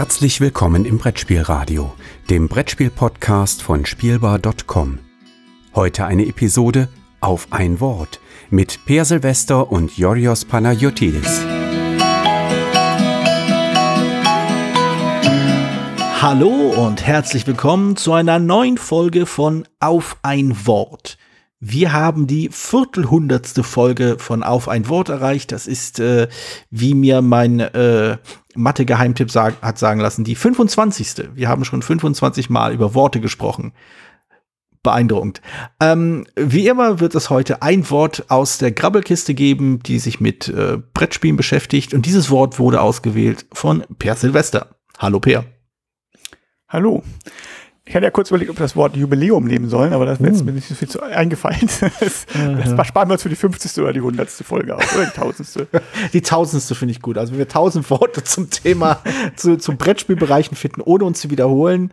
Herzlich willkommen im Brettspielradio, dem Brettspiel-Podcast von Spielbar.com. Heute eine Episode auf ein Wort mit Per Silvester und Yorios Panayotidis. Hallo und herzlich willkommen zu einer neuen Folge von Auf ein Wort. Wir haben die viertelhundertste Folge von Auf ein Wort erreicht. Das ist, äh, wie mir mein äh, Mathe-Geheimtipp sag, hat sagen lassen, die 25. Wir haben schon 25 Mal über Worte gesprochen. Beeindruckend. Ähm, wie immer wird es heute ein Wort aus der Grabbelkiste geben, die sich mit äh, Brettspielen beschäftigt. Und dieses Wort wurde ausgewählt von Per Silvester. Hallo Per. Hallo. Ich hatte ja kurz überlegt, ob wir das Wort Jubiläum nehmen sollen, aber das uh. mir nicht so viel zu eingefallen. Das, das sparen wir uns für die 50. oder die 100. Folge auf, oder die 1000. Die 1000. finde ich gut. Also wenn wir 1000 Worte zum Thema, zu, zum Brettspielbereichen finden, ohne uns zu wiederholen,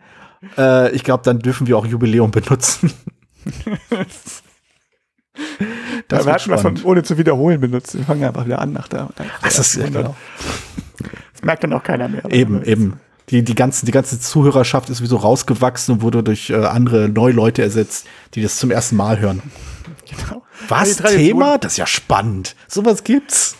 äh, ich glaube, dann dürfen wir auch Jubiläum benutzen. das ja, wir hatten was von ohne zu wiederholen benutzt. Wir fangen einfach wieder an nach der. Ach, das, ist, ja, genau. das merkt dann auch keiner mehr. Eben, eben die, die, ganzen, die ganze Zuhörerschaft ist wie so rausgewachsen und wurde durch äh, andere neue Leute ersetzt, die das zum ersten Mal hören. Genau. Was? Thema? Das ist ja spannend. Sowas gibt's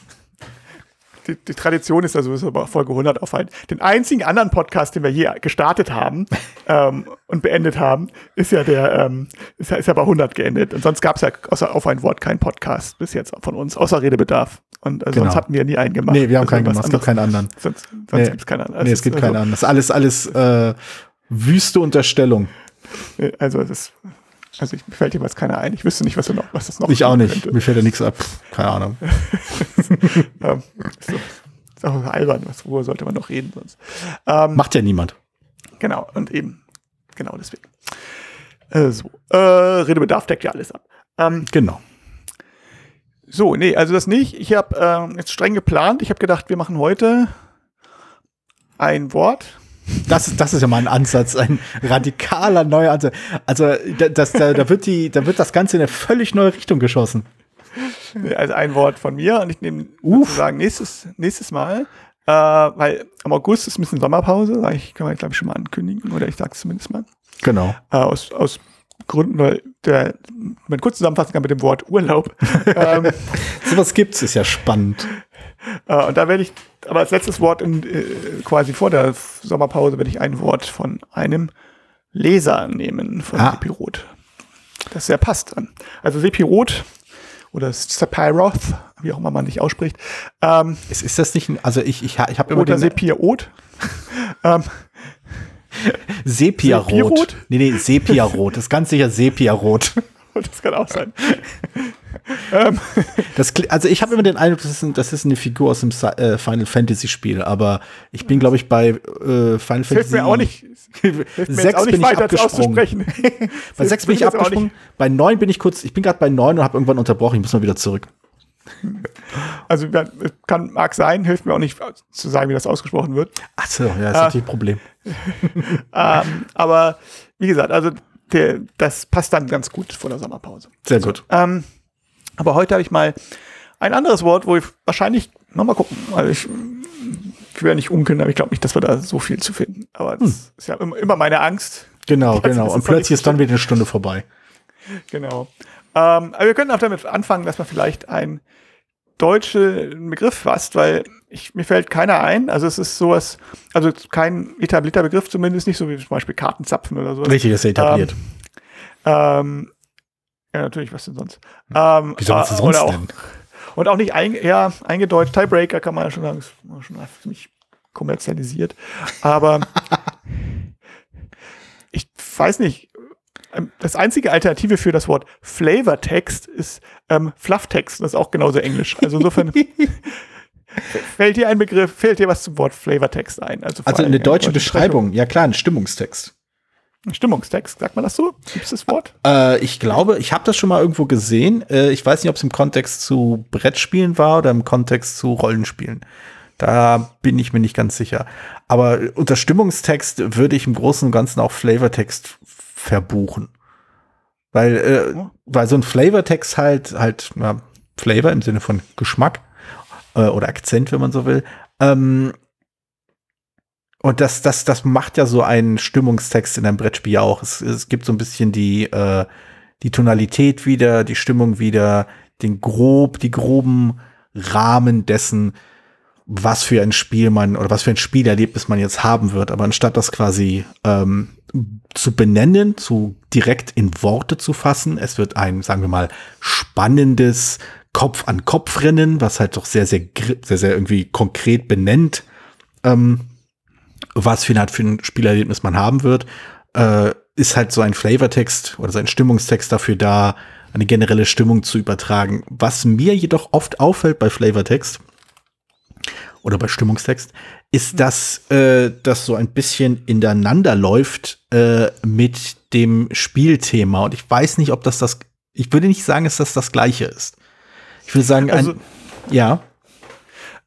die, die Tradition ist ja sowieso bei Folge 100 auf ein. Den einzigen anderen Podcast, den wir je gestartet haben ähm, und beendet haben, ist ja der, ähm, ist ja, ist ja bei 100 geendet. Und sonst gab es ja außer auf ein Wort keinen Podcast bis jetzt von uns, außer Redebedarf. Und äh, genau. sonst hatten wir nie einen gemacht. Nee, wir haben keinen gemacht. Es gibt keinen anderen. Sonst, sonst nee. gibt es keinen anderen. Nee, es gibt also, keinen anderen. Das ist alles, alles äh, wüste Unterstellung. Also das also ich, mir fällt jeweils keiner ein. Ich wüsste nicht, was, noch, was das noch Ich auch nicht. Könnte. Mir fällt ja nichts ab. Keine Ahnung. ähm, so, ist auch albern. Was, worüber sollte man noch reden sonst? Ähm, Macht ja niemand. Genau. Und eben. Genau deswegen. Äh, so. Äh, Redebedarf deckt ja alles ab. Ähm, genau. So, nee, also das nicht. Ich habe äh, jetzt streng geplant. Ich habe gedacht, wir machen heute ein Wort das, das ist ja mal ein Ansatz, ein radikaler neuer Ansatz. Also das, da, da, wird die, da wird das Ganze in eine völlig neue Richtung geschossen. Also ein Wort von mir und ich nehme sozusagen nächstes, nächstes Mal, äh, weil am August ist ein bisschen Sommerpause, ich, kann man glaube ich schon mal ankündigen oder ich sage es zumindest mal. Genau. Äh, aus, aus Gründen, weil der, man kurz zusammenfassen kann mit dem Wort Urlaub. ähm, Sowas gibt's, ist ja spannend. Äh, und da werde ich, aber als letztes Wort in, äh, quasi vor der Sommerpause werde ich ein Wort von einem Leser nehmen, von ah. Sephiroth. Das sehr passt dann. Also Sephiroth oder Sephiroth, wie auch immer man dich ausspricht. Ähm, ist, ist das nicht ein, also ich, ich, ich habe immer Oder Sephiroth. ähm, Sepia-Rot. Nee, nee, Sepia-Rot. Das ist ganz sicher Sepia-Rot. Das kann auch sein. ähm. das, also ich habe immer den Eindruck, das ist, das ist eine Figur aus dem äh, Final Fantasy Spiel, aber ich bin, glaube ich, bei äh, Final Fantasy. Hilft mir auch nicht. sechs bin ich abgesprungen. bei sechs bin ich abgesprungen. Bei neun bin ich kurz, ich bin gerade bei neun und habe irgendwann unterbrochen. Ich muss mal wieder zurück. Also kann mag sein, hilft mir auch nicht zu sagen, wie das ausgesprochen wird. Ach so, ja, das ist äh, natürlich ein Problem. ähm, aber wie gesagt, also der, das passt dann ganz gut vor der Sommerpause. Sehr gut. Ähm, aber heute habe ich mal ein anderes Wort, wo ich wahrscheinlich noch mal gucken, weil ich, ich will ja nicht unkeln, aber ich glaube nicht, dass wir da so viel zu finden. Aber das hm. ist ja immer, meine Angst. Genau, genau. Und plötzlich ist dann wieder eine Stunde vorbei. Genau. Ähm, aber wir können auch damit anfangen, dass man vielleicht einen deutschen Begriff fasst, weil ich, mir fällt keiner ein. Also es ist sowas, also kein etablierter Begriff zumindest nicht, so wie zum Beispiel Kartenzapfen oder so. Richtig, ist etabliert. Ähm, ja, natürlich, was denn sonst? Ähm, wie soll es äh, sonst auch, denn? Und auch nicht ein, ja, eingedeutscht. Tiebreaker kann man ja schon sagen, ist schon ziemlich kommerzialisiert. Aber ich weiß nicht, ähm, das einzige Alternative für das Wort Flavortext ist ähm, Flufftext. Das ist auch genauso Englisch. Also insofern fällt dir ein Begriff, fällt dir was zum Wort Flavortext ein? Also, also eine deutsche Beschreibung. Ja klar, ein Stimmungstext. Ein Stimmungstext, sagt man das so? Gibt es das Wort? Äh, ich glaube, ich habe das schon mal irgendwo gesehen. Äh, ich weiß nicht, ob es im Kontext zu Brettspielen war oder im Kontext zu Rollenspielen. Da bin ich mir nicht ganz sicher. Aber unter Stimmungstext würde ich im Großen und Ganzen auch Flavortext verbuchen. Weil, äh, weil so ein Flavortext halt, halt, ja, Flavor im Sinne von Geschmack äh, oder Akzent, wenn man so will. Ähm, und das, das, das macht ja so einen Stimmungstext in einem Brettspiel auch. Es, es gibt so ein bisschen die, äh, die Tonalität wieder, die Stimmung wieder, den grob, die groben Rahmen dessen, was für ein Spiel man oder was für ein Spielerlebnis man jetzt haben wird. Aber anstatt das quasi ähm, zu benennen, zu direkt in Worte zu fassen, es wird ein, sagen wir mal, spannendes Kopf-an-Kopf-Rennen, was halt doch sehr, sehr, sehr, sehr irgendwie konkret benennt, ähm, was für, eine für ein Spielerlebnis man haben wird, äh, ist halt so ein Flavortext oder so ein Stimmungstext dafür da, eine generelle Stimmung zu übertragen. Was mir jedoch oft auffällt bei Flavortext oder bei Stimmungstext, ist, dass äh, das so ein bisschen ineinander läuft äh, mit dem Spielthema. Und ich weiß nicht, ob das das, ich würde nicht sagen, dass das das gleiche ist. Ich würde sagen, also, ein, ja.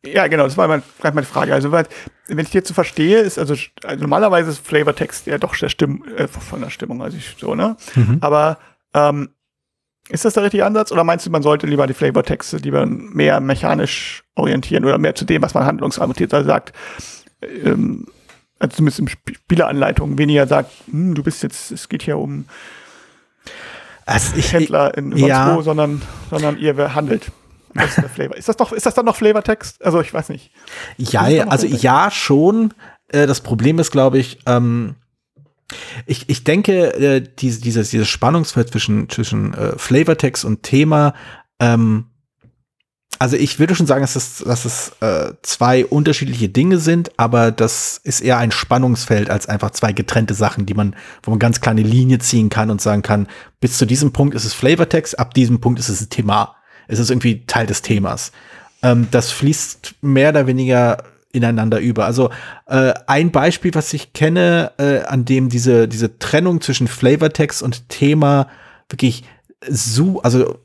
Ja, genau, das war meine, meine Frage. Also, wenn ich dir zu verstehe, ist, also, also normalerweise ist Flavortext ja doch der Stimm, äh, von der Stimmung, also ich, so, ne? Mhm. Aber ähm, ist das der richtige Ansatz oder meinst du, man sollte lieber die Flavortexte lieber mehr mechanisch orientieren oder mehr zu dem, was man handlungsorientiert also sagt? Ähm, also zumindest in Spieleranleitungen weniger sagt, hm, du bist jetzt, es geht hier um also ich, Händler in ja. wo, sondern, sondern ihr handelt. Das ist, Flavor. ist das doch, ist das dann noch Flavortext? Also ich weiß nicht. Ja, also ja schon. Äh, das Problem ist, glaube ich, ähm, ich, ich denke, äh, diese, dieses, dieses Spannungsfeld zwischen, zwischen äh, Flavortext und Thema, ähm, also ich würde schon sagen, dass es, dass es äh, zwei unterschiedliche Dinge sind, aber das ist eher ein Spannungsfeld als einfach zwei getrennte Sachen, die man, wo man ganz kleine Linie ziehen kann und sagen kann, bis zu diesem Punkt ist es Flavortext, ab diesem Punkt ist es ein Thema. Es ist irgendwie Teil des Themas. Ähm, das fließt mehr oder weniger ineinander über. Also äh, ein Beispiel, was ich kenne, äh, an dem diese, diese Trennung zwischen Flavortext und Thema wirklich so, also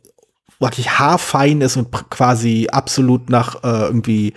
wirklich haarfein ist und quasi absolut nach äh, irgendwie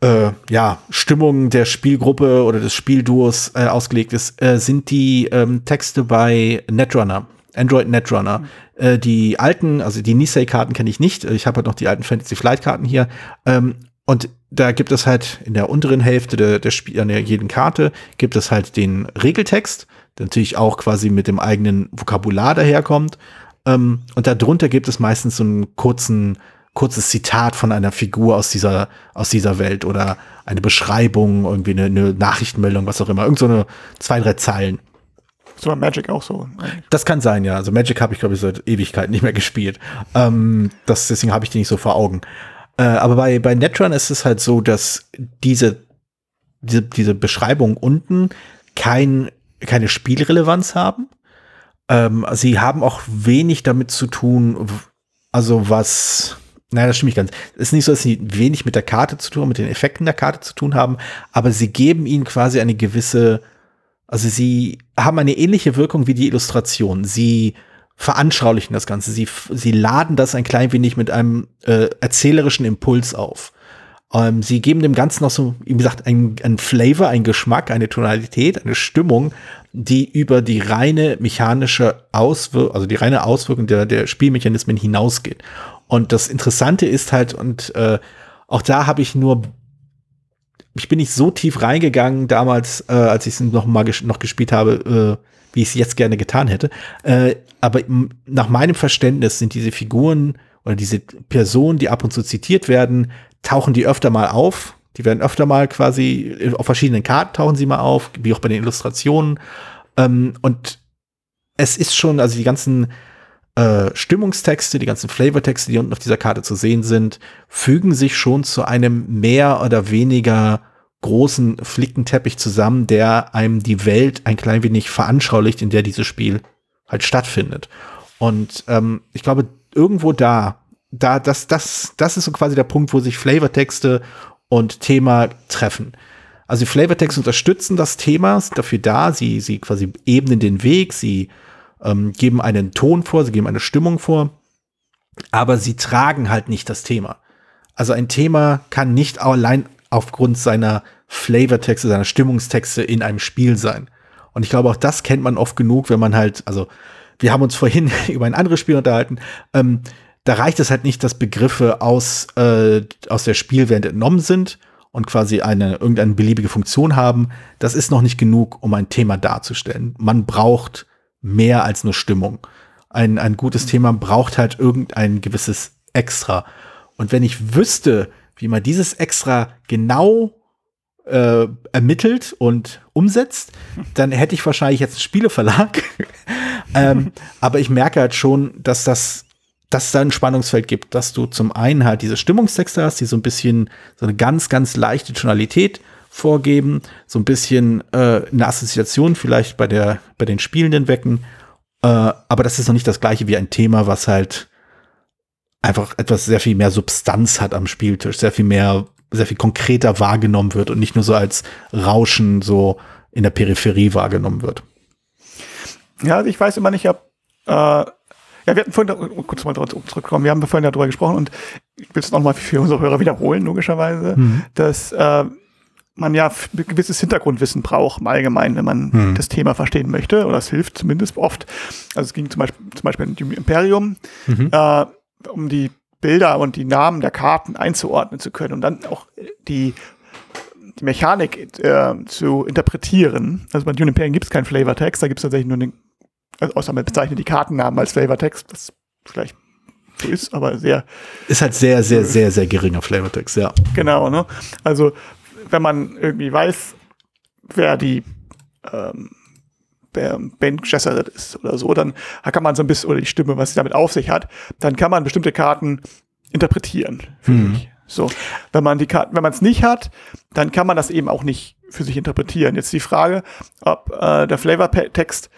äh, ja, Stimmung der Spielgruppe oder des Spielduos äh, ausgelegt ist, äh, sind die ähm, Texte bei Netrunner. Android Netrunner. Mhm. Äh, die alten, also die Nisei-Karten kenne ich nicht. Ich habe halt noch die alten Fantasy Flight-Karten hier. Ähm, und da gibt es halt in der unteren Hälfte der, der Spiel, an der jeden Karte gibt es halt den Regeltext, der natürlich auch quasi mit dem eigenen Vokabular daherkommt. Ähm, und darunter gibt es meistens so einen kurzen, kurzes Zitat von einer Figur aus dieser, aus dieser Welt oder eine Beschreibung, irgendwie eine, eine Nachrichtenmeldung, was auch immer. Irgend so eine zwei, drei Zeilen. So war Magic auch so. Eigentlich. Das kann sein, ja. Also Magic habe ich, glaube ich, seit Ewigkeiten nicht mehr gespielt. Ähm, das, deswegen habe ich die nicht so vor Augen. Äh, aber bei, bei Netrun ist es halt so, dass diese, diese, diese Beschreibungen unten kein, keine Spielrelevanz haben. Ähm, sie haben auch wenig damit zu tun, also was, naja, das stimmt nicht ganz. Es ist nicht so, dass sie wenig mit der Karte zu tun, mit den Effekten der Karte zu tun haben, aber sie geben ihnen quasi eine gewisse, also sie haben eine ähnliche Wirkung wie die Illustration. Sie veranschaulichen das Ganze. Sie, sie laden das ein klein wenig mit einem äh, erzählerischen Impuls auf. Ähm, sie geben dem Ganzen noch so, wie gesagt, ein, ein Flavor, ein Geschmack, eine Tonalität, eine Stimmung, die über die reine mechanische Auswirkung, also die reine Auswirkung der, der Spielmechanismen hinausgeht. Und das Interessante ist halt, und äh, auch da habe ich nur, ich bin nicht so tief reingegangen damals, äh, als ich es noch mal ges noch gespielt habe, äh, wie ich es jetzt gerne getan hätte. Äh, aber nach meinem Verständnis sind diese Figuren oder diese Personen, die ab und zu zitiert werden, tauchen die öfter mal auf. Die werden öfter mal quasi auf verschiedenen Karten tauchen sie mal auf, wie auch bei den Illustrationen. Ähm, und es ist schon, also die ganzen äh, Stimmungstexte, die ganzen Flavortexte, die unten auf dieser Karte zu sehen sind, fügen sich schon zu einem mehr oder weniger großen Flickenteppich zusammen, der einem die Welt ein klein wenig veranschaulicht, in der dieses Spiel halt stattfindet. Und ähm, ich glaube, irgendwo da, da, das, das, das ist so quasi der Punkt, wo sich Flavortexte und Thema treffen. Also die Flavortexte unterstützen das Thema, sind dafür da, sie, sie quasi ebnen den Weg, sie ähm, geben einen Ton vor, sie geben eine Stimmung vor, aber sie tragen halt nicht das Thema. Also ein Thema kann nicht allein aufgrund seiner Flavortexte, seiner Stimmungstexte in einem Spiel sein. Und ich glaube, auch das kennt man oft genug, wenn man halt, also wir haben uns vorhin über ein anderes Spiel unterhalten. Ähm, da reicht es halt nicht, dass Begriffe aus, äh, aus der Spielwelt entnommen sind und quasi eine irgendeine beliebige Funktion haben, das ist noch nicht genug, um ein Thema darzustellen. Man braucht mehr als nur Stimmung. Ein, ein gutes Thema braucht halt irgendein gewisses Extra. Und wenn ich wüsste, wie man dieses Extra genau äh, ermittelt und umsetzt, dann hätte ich wahrscheinlich jetzt einen Spieleverlag. ähm, aber ich merke halt schon, dass das dass es da ein Spannungsfeld gibt, dass du zum einen halt diese Stimmungstexte hast, die so ein bisschen so eine ganz, ganz leichte Tonalität vorgeben, so ein bisschen äh, eine Assoziation vielleicht bei der, bei den Spielenden wecken. Äh, aber das ist noch nicht das gleiche wie ein Thema, was halt einfach etwas sehr viel mehr Substanz hat am Spieltisch, sehr viel mehr, sehr viel konkreter wahrgenommen wird und nicht nur so als Rauschen so in der Peripherie wahrgenommen wird. Ja, also ich weiß immer nicht, ob äh ja, wir hatten vorhin, oh, kurz mal zurückkommen, wir haben vorhin darüber gesprochen und ich will es nochmal für unsere Hörer wiederholen, logischerweise, mhm. dass äh, man ja ein gewisses Hintergrundwissen braucht, im Allgemeinen, wenn man mhm. das Thema verstehen möchte, oder es hilft zumindest oft. Also es ging zum Beispiel, zum Beispiel im Imperium, mhm. äh, um die Bilder und die Namen der Karten einzuordnen zu können und dann auch die die Mechanik äh, zu interpretieren. Also bei Dune Imperium gibt es keinen Flavortext, da gibt es tatsächlich nur den also außer man bezeichnet die Kartennamen als Flavortext, was vielleicht so ist, aber sehr. Ist halt sehr, sehr, sehr, sehr geringer Flavortext, ja. Genau, ne? Also, wenn man irgendwie weiß, wer die ähm, Ben Gesserit ist oder so, dann kann man so ein bisschen, oder die Stimme, was sie damit auf sich hat, dann kann man bestimmte Karten interpretieren. Hm. So, wenn man die Karten, wenn man es nicht hat, dann kann man das eben auch nicht für sich interpretieren. Jetzt die Frage, ob äh, der Flavortext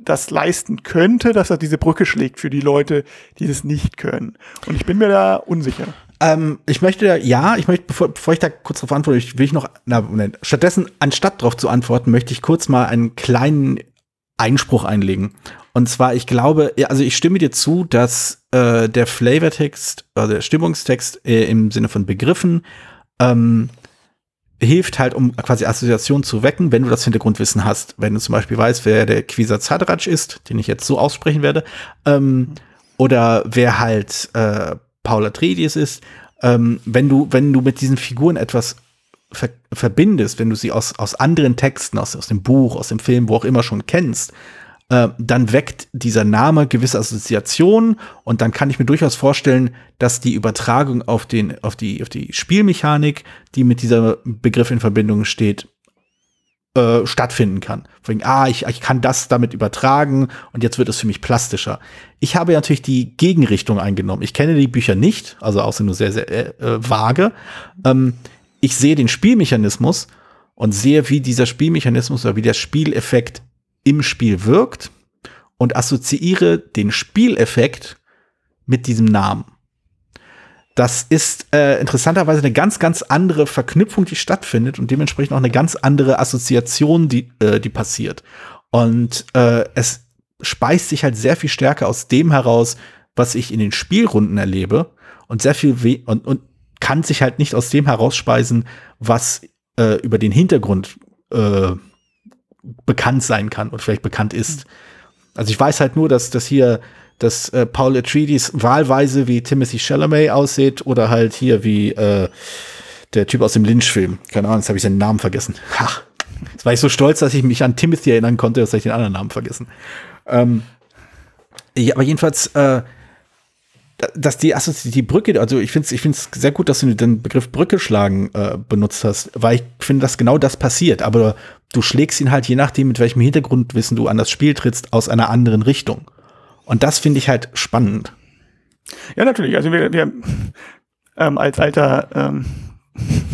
das leisten könnte, dass er diese Brücke schlägt für die Leute, die das nicht können. Und ich bin mir da unsicher. Ähm, ich möchte ja, ich möchte, bevor, bevor ich da kurz darauf antworte, ich will ich noch, na, Moment, stattdessen, anstatt darauf zu antworten, möchte ich kurz mal einen kleinen Einspruch einlegen. Und zwar, ich glaube, also ich stimme dir zu, dass äh, der Flavortext, also der Stimmungstext äh, im Sinne von Begriffen ähm, hilft halt, um quasi Assoziationen zu wecken, wenn du das Hintergrundwissen hast. Wenn du zum Beispiel weißt, wer der Quisa Zadrac ist, den ich jetzt so aussprechen werde, ähm, oder wer halt äh, Paul Atreides ist, ähm, wenn du, wenn du mit diesen Figuren etwas ver verbindest, wenn du sie aus, aus anderen Texten, aus, aus dem Buch, aus dem Film, wo auch immer schon kennst, äh, dann weckt dieser Name gewisse Assoziationen und dann kann ich mir durchaus vorstellen, dass die Übertragung auf, den, auf, die, auf die Spielmechanik, die mit dieser Begriff in Verbindung steht, äh, stattfinden kann. Wegen, ah, ich, ich kann das damit übertragen und jetzt wird es für mich plastischer. Ich habe natürlich die Gegenrichtung eingenommen. Ich kenne die Bücher nicht, also außer nur sehr, sehr äh, äh vage. Ähm, ich sehe den Spielmechanismus und sehe, wie dieser Spielmechanismus oder wie der Spieleffekt im Spiel wirkt und assoziiere den Spieleffekt mit diesem Namen. Das ist äh, interessanterweise eine ganz, ganz andere Verknüpfung, die stattfindet und dementsprechend auch eine ganz andere Assoziation, die, äh, die passiert. Und äh, es speist sich halt sehr viel stärker aus dem heraus, was ich in den Spielrunden erlebe und sehr viel we und, und kann sich halt nicht aus dem herausspeisen, was äh, über den Hintergrund äh, bekannt sein kann und vielleicht bekannt ist. Also ich weiß halt nur, dass, dass hier dass äh, Paul Atreides wahlweise wie Timothy Chalamet aussieht oder halt hier wie äh, der Typ aus dem Lynch-Film. Keine Ahnung, jetzt habe ich seinen Namen vergessen. Ha. Jetzt war ich so stolz, dass ich mich an Timothy erinnern konnte, dass ich den anderen Namen vergessen. Ähm, ja, aber jedenfalls, äh, dass die, also die Brücke, also ich finde es ich find's sehr gut, dass du den Begriff Brücke schlagen äh, benutzt hast, weil ich finde, dass genau das passiert. Aber du schlägst ihn halt je nachdem, mit welchem Hintergrundwissen du an das Spiel trittst, aus einer anderen Richtung. Und das finde ich halt spannend. Ja, natürlich. Also wir, wir ähm, als alter ähm,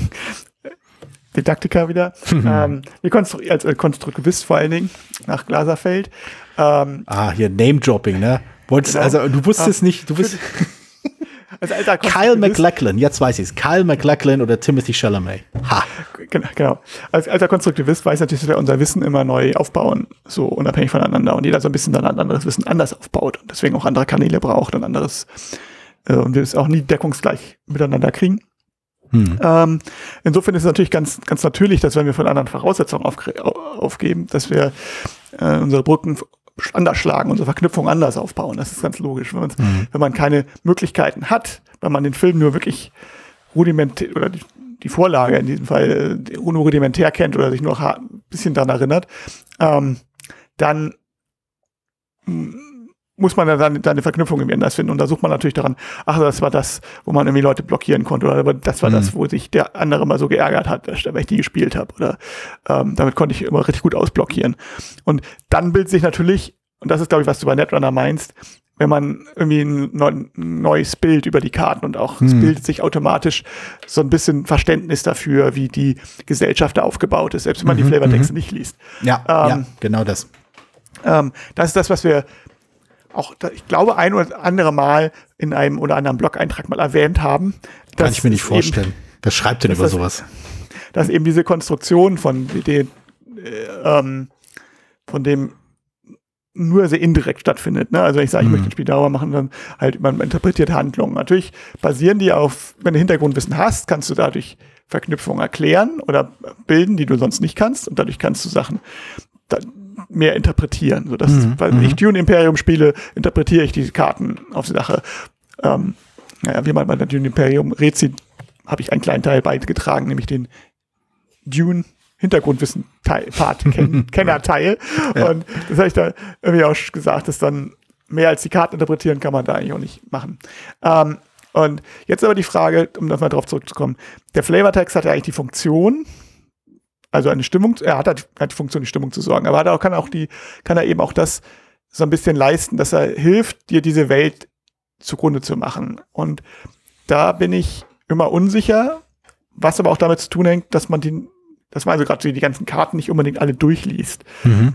Didaktiker wieder, ähm, wir konstru als äh, Konstruktivist vor allen Dingen nach Glaserfeld. Ähm, ah, hier Name-Dropping, ne? Wolltest, genau. Also du wusstest ähm, nicht, du bist. Also alter Kyle McLachlan, jetzt weiß ich es. Kyle McLachlan oder Timothy Chalamet. Ha. Genau, genau. Als alter Konstruktivist weiß natürlich, dass wir unser Wissen immer neu aufbauen, so unabhängig voneinander und jeder so ein bisschen dann anderes Wissen anders aufbaut und deswegen auch andere Kanäle braucht und anderes äh, und wir es auch nie deckungsgleich miteinander kriegen. Hm. Ähm, insofern ist es natürlich ganz, ganz natürlich, dass wenn wir von anderen Voraussetzungen aufgeben, dass wir äh, unsere Brücken anders schlagen, unsere Verknüpfung anders aufbauen. Das ist ganz logisch. Wenn, mhm. wenn man keine Möglichkeiten hat, wenn man den Film nur wirklich rudimentär oder die, die Vorlage in diesem Fall äh, nur rudimentär kennt oder sich nur ein bisschen daran erinnert, ähm, dann muss man dann seine Verknüpfung irgendwie anders finden. Und da sucht man natürlich daran, ach, das war das, wo man irgendwie Leute blockieren konnte, oder das war mhm. das, wo sich der andere mal so geärgert hat, weil ich die gespielt habe. Oder ähm, damit konnte ich immer richtig gut ausblockieren. Und dann bildet sich natürlich, und das ist, glaube ich, was du bei Netrunner meinst, wenn man irgendwie ein neues Bild über die Karten und auch hm. es bildet sich automatisch so ein bisschen Verständnis dafür, wie die Gesellschaft da aufgebaut ist, selbst wenn man mhm, die Flavortexte mhm. nicht liest. Ja, ähm, ja, genau das. Ähm, das ist das, was wir auch, ich glaube, ein oder andere Mal in einem oder anderen Blog-Eintrag mal erwähnt haben. Kann ich mir nicht vorstellen. Eben, Wer schreibt denn über das, sowas? Dass eben diese Konstruktion von den, äh, ähm, von dem nur sehr indirekt stattfindet. Ne? Also wenn ich sage, ich mhm. möchte ein Spiel dauer machen, dann halt man interpretiert Handlungen. Natürlich basieren die auf, wenn du Hintergrundwissen hast, kannst du dadurch Verknüpfungen erklären oder bilden, die du sonst nicht kannst. Und dadurch kannst du Sachen mehr interpretieren. So dass, mhm. weil mhm. ich Dune Imperium spiele, interpretiere ich die Karten auf die Sache. Ähm, naja, wie man bei der Dune Imperium Rätsel habe ich einen kleinen Teil beigetragen, nämlich den Dune Hintergrundwissen Part Ken Kennerteil. Ja. Und das habe ich da irgendwie auch gesagt, dass dann mehr als die Karten interpretieren kann man da eigentlich auch nicht machen. Ähm, und jetzt aber die Frage, um nochmal drauf zurückzukommen. Der Flavortext hat ja eigentlich die Funktion, also eine Stimmung, er hat, halt, hat die Funktion, die Stimmung zu sorgen, aber hat auch, kann auch die, kann er eben auch das so ein bisschen leisten, dass er hilft, dir diese Welt zugrunde zu machen. Und da bin ich immer unsicher, was aber auch damit zu tun hängt, dass man die, dass man also gerade die ganzen Karten nicht unbedingt alle durchliest. Mhm.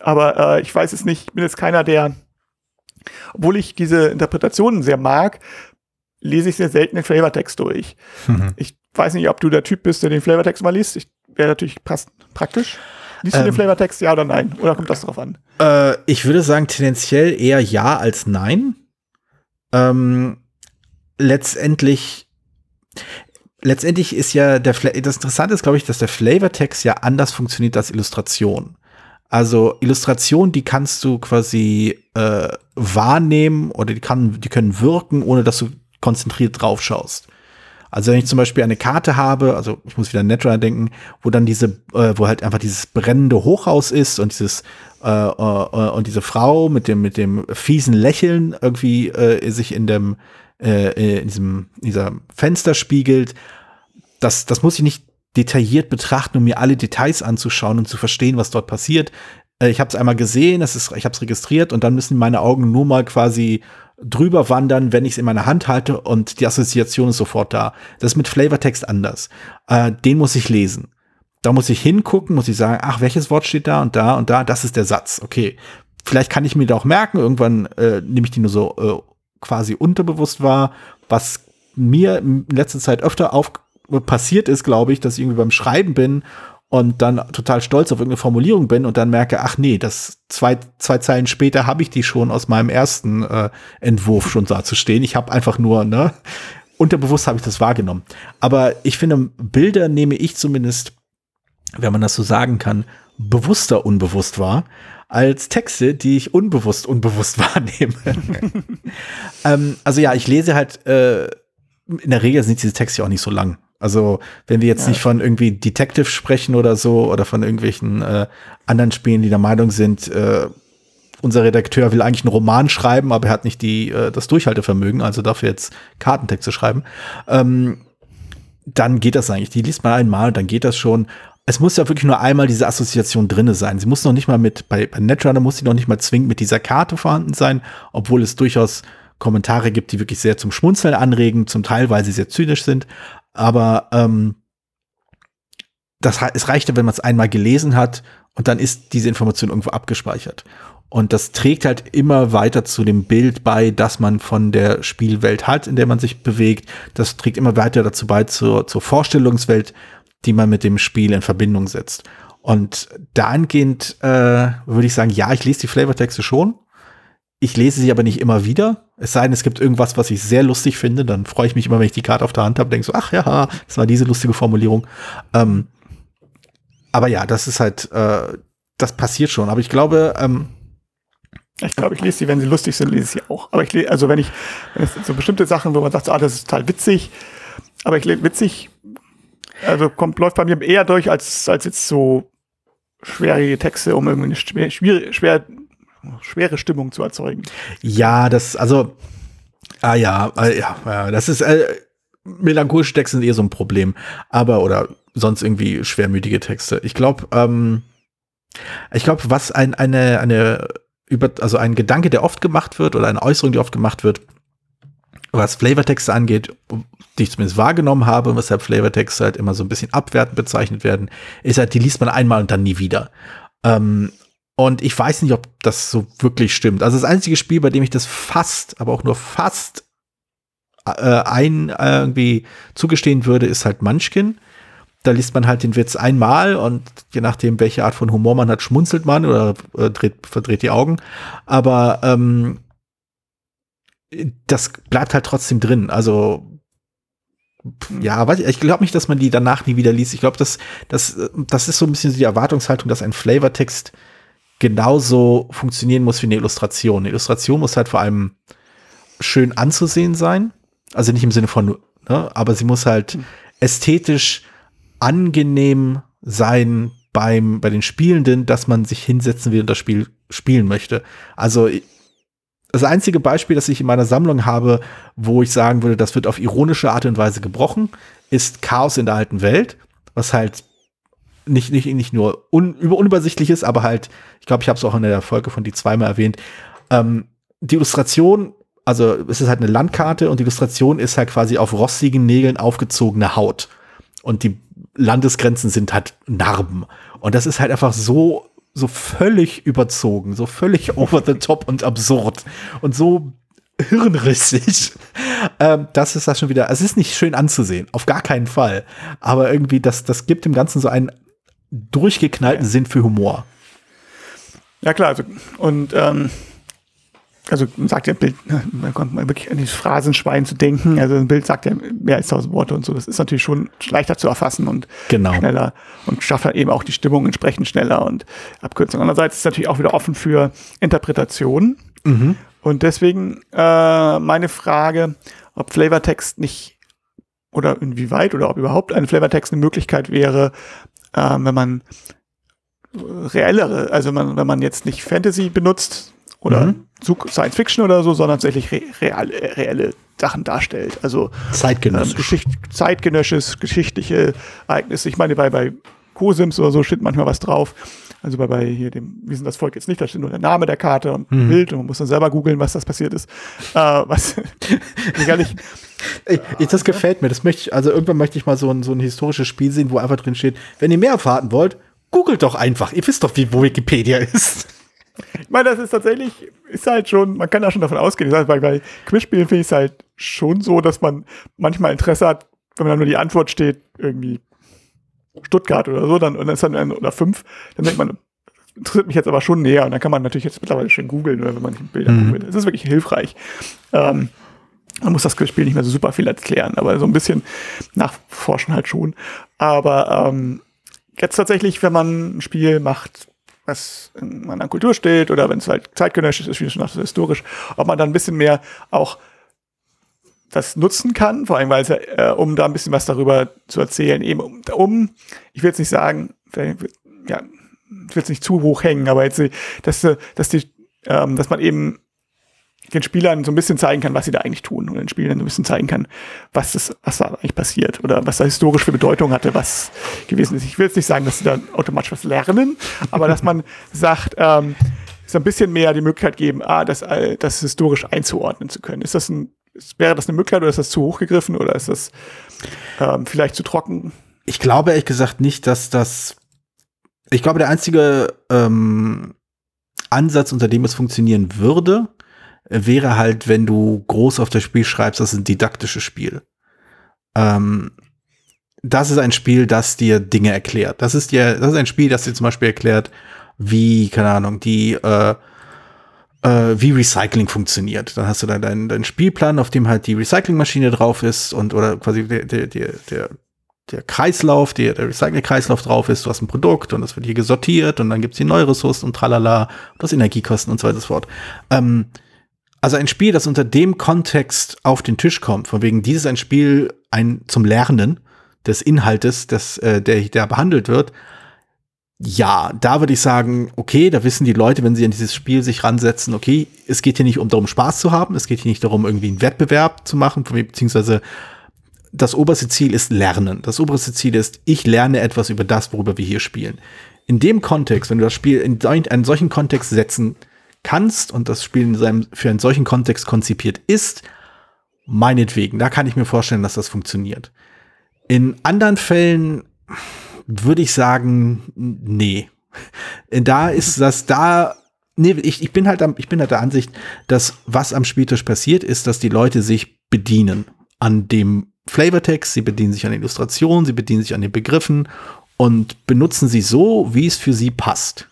Aber äh, ich weiß es nicht, ich bin jetzt keiner, der, obwohl ich diese Interpretationen sehr mag, lese ich sehr selten den Flavortext durch. Mhm. Ich weiß nicht, ob du der Typ bist, der den Flavortext mal liest. Ich wäre natürlich passt, praktisch. Liest du ähm, den Flavortext, ja oder nein? Oder kommt das drauf an? Äh, ich würde sagen, tendenziell eher ja als nein. Ähm, letztendlich, letztendlich ist ja der, Fla das Interessante ist, glaube ich, dass der Flavortext ja anders funktioniert als Illustration. Also Illustration, die kannst du quasi äh, wahrnehmen oder die, kann, die können wirken, ohne dass du konzentriert drauf schaust. Also wenn ich zum Beispiel eine Karte habe, also ich muss wieder an Netrunner denken, wo dann diese, äh, wo halt einfach dieses brennende Hochhaus ist und dieses äh, äh, äh, und diese Frau mit dem mit dem fiesen Lächeln irgendwie äh, sich in dem äh, in diesem dieser Fenster spiegelt, das das muss ich nicht detailliert betrachten, um mir alle Details anzuschauen und zu verstehen, was dort passiert. Ich habe es einmal gesehen, es ist, ich habe es registriert und dann müssen meine Augen nur mal quasi drüber wandern, wenn ich es in meiner Hand halte und die Assoziation ist sofort da. Das ist mit Flavortext anders. Äh, den muss ich lesen. Da muss ich hingucken, muss ich sagen, ach, welches Wort steht da und da und da, das ist der Satz. Okay. Vielleicht kann ich mir da auch merken, irgendwann äh, nehme ich die nur so äh, quasi unterbewusst wahr, was mir in letzter Zeit öfter auf passiert ist, glaube ich, dass ich irgendwie beim Schreiben bin und dann total stolz auf irgendeine Formulierung bin und dann merke, ach nee, das zwei, zwei Zeilen später habe ich die schon aus meinem ersten äh, Entwurf schon da zu stehen. Ich habe einfach nur, ne, unterbewusst habe ich das wahrgenommen. Aber ich finde, Bilder nehme ich zumindest, wenn man das so sagen kann, bewusster unbewusst wahr als Texte, die ich unbewusst unbewusst wahrnehme. ähm, also ja, ich lese halt, äh, in der Regel sind diese Texte ja auch nicht so lang. Also, wenn wir jetzt ja. nicht von irgendwie Detective sprechen oder so oder von irgendwelchen äh, anderen Spielen, die der Meinung sind, äh, unser Redakteur will eigentlich einen Roman schreiben, aber er hat nicht die, äh, das Durchhaltevermögen, also dafür jetzt Kartentexte schreiben, ähm, dann geht das eigentlich. Die liest man einmal, dann geht das schon. Es muss ja wirklich nur einmal diese Assoziation drinne sein. Sie muss noch nicht mal mit, bei, bei Netrunner muss sie noch nicht mal zwingend mit dieser Karte vorhanden sein, obwohl es durchaus Kommentare gibt, die wirklich sehr zum Schmunzeln anregen, zum Teil, weil sie sehr zynisch sind. Aber ähm, das, es reicht ja, wenn man es einmal gelesen hat und dann ist diese Information irgendwo abgespeichert. Und das trägt halt immer weiter zu dem Bild bei, dass man von der Spielwelt hat, in der man sich bewegt. Das trägt immer weiter dazu bei, zur, zur Vorstellungswelt, die man mit dem Spiel in Verbindung setzt. Und dahingehend äh, würde ich sagen, ja, ich lese die Flavortexte schon. Ich lese sie aber nicht immer wieder. Es sei denn, es gibt irgendwas, was ich sehr lustig finde, dann freue ich mich immer, wenn ich die Karte auf der Hand habe, denke so, ach ja, das war diese lustige Formulierung. Ähm, aber ja, das ist halt, äh, das passiert schon. Aber ich glaube, ähm, ich glaube, ich lese sie, wenn sie lustig sind, lese ich sie auch. Aber ich lese, also wenn ich, wenn es so bestimmte Sachen, wo man sagt, ah, das ist total witzig, aber ich lese witzig, also kommt, läuft bei mir eher durch als, als jetzt so schwierige Texte, um irgendwie eine schwer, schwer, schwere Stimmung zu erzeugen. Ja, das, also, ah ja, äh, ja, ja, das ist, äh, melancholische Texte sind eher so ein Problem. Aber, oder sonst irgendwie schwermütige Texte. Ich glaube, ähm, ich glaube, was ein, eine, eine, über, also ein Gedanke, der oft gemacht wird, oder eine Äußerung, die oft gemacht wird, was Flavortexte angeht, die ich zumindest wahrgenommen habe, weshalb Flavortexte halt immer so ein bisschen abwertend bezeichnet werden, ist halt, die liest man einmal und dann nie wieder. Ähm, und ich weiß nicht, ob das so wirklich stimmt. Also das einzige Spiel, bei dem ich das fast, aber auch nur fast äh, ein äh, irgendwie zugestehen würde, ist halt Munchkin. Da liest man halt den Witz einmal und je nachdem, welche Art von Humor man hat, schmunzelt man oder äh, dreht, verdreht die Augen. Aber ähm, das bleibt halt trotzdem drin. Also ja, ich, ich glaube nicht, dass man die danach nie wieder liest. Ich glaube, das, das, das ist so ein bisschen die Erwartungshaltung, dass ein Flavortext genauso funktionieren muss wie eine Illustration. Eine Illustration muss halt vor allem schön anzusehen sein. Also nicht im Sinne von, ne, aber sie muss halt hm. ästhetisch angenehm sein beim, bei den Spielenden, dass man sich hinsetzen will und das Spiel spielen möchte. Also das einzige Beispiel, das ich in meiner Sammlung habe, wo ich sagen würde, das wird auf ironische Art und Weise gebrochen, ist Chaos in der alten Welt, was halt nicht, nicht, nicht nur un, über, unübersichtlich ist, aber halt, ich glaube, ich habe es auch in der Folge von die zweimal erwähnt. Ähm, die Illustration, also es ist halt eine Landkarte und die Illustration ist halt quasi auf rostigen Nägeln aufgezogene Haut. Und die Landesgrenzen sind halt Narben. Und das ist halt einfach so so völlig überzogen, so völlig over the top und absurd und so hirnrissig. Ähm, das ist das schon wieder. Es ist nicht schön anzusehen, auf gar keinen Fall. Aber irgendwie, das, das gibt dem Ganzen so einen durchgeknallten ja. Sinn für Humor. Ja, klar. Also, und ähm, also sagt ja Bild, man kommt mal wirklich an dieses Phrasenschwein zu denken. Also ein Bild sagt ja mehr als tausend Worte und so. Das ist natürlich schon leichter zu erfassen und genau. schneller und schafft dann eben auch die Stimmung entsprechend schneller und Abkürzung. Andererseits ist es natürlich auch wieder offen für Interpretationen. Mhm. Und deswegen äh, meine Frage, ob Flavortext nicht oder inwieweit oder ob überhaupt ein Flavortext eine Möglichkeit wäre, äh, wenn man reellere, also wenn man, wenn man jetzt nicht Fantasy benutzt, oder mhm. Science Fiction oder so, sondern tatsächlich re real, reelle Sachen darstellt. Also zeitgenössisch. Ähm, Geschicht, zeitgenössisch, geschichtliche Ereignisse. Ich meine, bei, bei Cosims oder so steht manchmal was drauf. Also bei, bei hier dem, wie sind das Volk jetzt nicht, da steht nur der Name der Karte und ein mhm. Bild und man muss dann selber googeln, was das passiert ist. Äh, was ehrlich. Ich, das gefällt mir. Das möchte ich, also irgendwann möchte ich mal so ein, so ein historisches Spiel sehen, wo einfach drin steht, wenn ihr mehr erfahren wollt, googelt doch einfach. Ihr wisst doch, wie, wo Wikipedia ist. Ich meine, das ist tatsächlich, ist halt schon, man kann da schon davon ausgehen. Das heißt, bei, bei Quizspielen finde ich es halt schon so, dass man manchmal Interesse hat, wenn man dann nur die Antwort steht, irgendwie Stuttgart oder so, dann, und dann ist dann ein oder fünf, dann denkt man, interessiert mich jetzt aber schon näher und dann kann man natürlich jetzt mittlerweile schön googeln wenn man Bilder mhm. googelt. Das ist wirklich hilfreich. Ähm, man muss das Quizspiel nicht mehr so super viel erklären, aber so ein bisschen nachforschen halt schon. Aber ähm, jetzt tatsächlich, wenn man ein Spiel macht, was in meiner Kultur steht oder wenn es halt zeitgenössisch ist, wie schon so historisch, ob man dann ein bisschen mehr auch das nutzen kann, vor allem, weil es äh, um da ein bisschen was darüber zu erzählen, eben um, um ich will jetzt nicht sagen, ja, ich will es nicht zu hoch hängen, aber jetzt, dass, dass die, ähm, dass man eben den Spielern so ein bisschen zeigen kann, was sie da eigentlich tun und den Spielern so ein bisschen zeigen kann, was, das, was da eigentlich passiert oder was da historisch für Bedeutung hatte, was gewesen ist. Ich will jetzt nicht sagen, dass sie dann automatisch was lernen, aber dass man sagt, ähm, so ein bisschen mehr die Möglichkeit geben, ah, das, äh, das historisch einzuordnen zu können. Ist das ein, wäre das eine Möglichkeit oder ist das zu hoch gegriffen oder ist das ähm, vielleicht zu trocken? Ich glaube ehrlich gesagt nicht, dass das. Ich glaube, der einzige ähm, Ansatz, unter dem es funktionieren würde, wäre halt, wenn du groß auf das Spiel schreibst, das ist ein didaktisches Spiel. Ähm, das ist ein Spiel, das dir Dinge erklärt. Das ist dir, das ist ein Spiel, das dir zum Beispiel erklärt, wie, keine Ahnung, die, äh, wie Recycling funktioniert. Dann hast du dann deinen, deinen Spielplan, auf dem halt die Recyclingmaschine drauf ist und oder quasi der, der, der, der, Kreislauf, der, der Recycling-Kreislauf drauf ist, du hast ein Produkt und das wird hier gesortiert und dann gibt's hier neue Ressourcen und tralala, das Energiekosten und so weiter und so fort. Ähm, also ein Spiel, das unter dem Kontext auf den Tisch kommt, von wegen, dieses ein Spiel ein, zum Lernen, des Inhaltes, des, äh, der, der behandelt wird, ja, da würde ich sagen, okay, da wissen die Leute, wenn sie an dieses Spiel sich ransetzen, okay, es geht hier nicht um darum, Spaß zu haben, es geht hier nicht darum, irgendwie einen Wettbewerb zu machen, beziehungsweise das oberste Ziel ist Lernen. Das oberste Ziel ist, ich lerne etwas über das, worüber wir hier spielen. In dem Kontext, wenn du das Spiel in einen solchen Kontext setzen kannst und das Spiel in seinem, für einen solchen Kontext konzipiert ist, meinetwegen, da kann ich mir vorstellen, dass das funktioniert. In anderen Fällen würde ich sagen, nee. Da ist das da, nee, ich, ich bin halt am, ich bin halt der Ansicht, dass was am Spieltisch passiert, ist, dass die Leute sich bedienen an dem Flavortext, sie bedienen sich an Illustrationen, sie bedienen sich an den Begriffen und benutzen sie so, wie es für sie passt.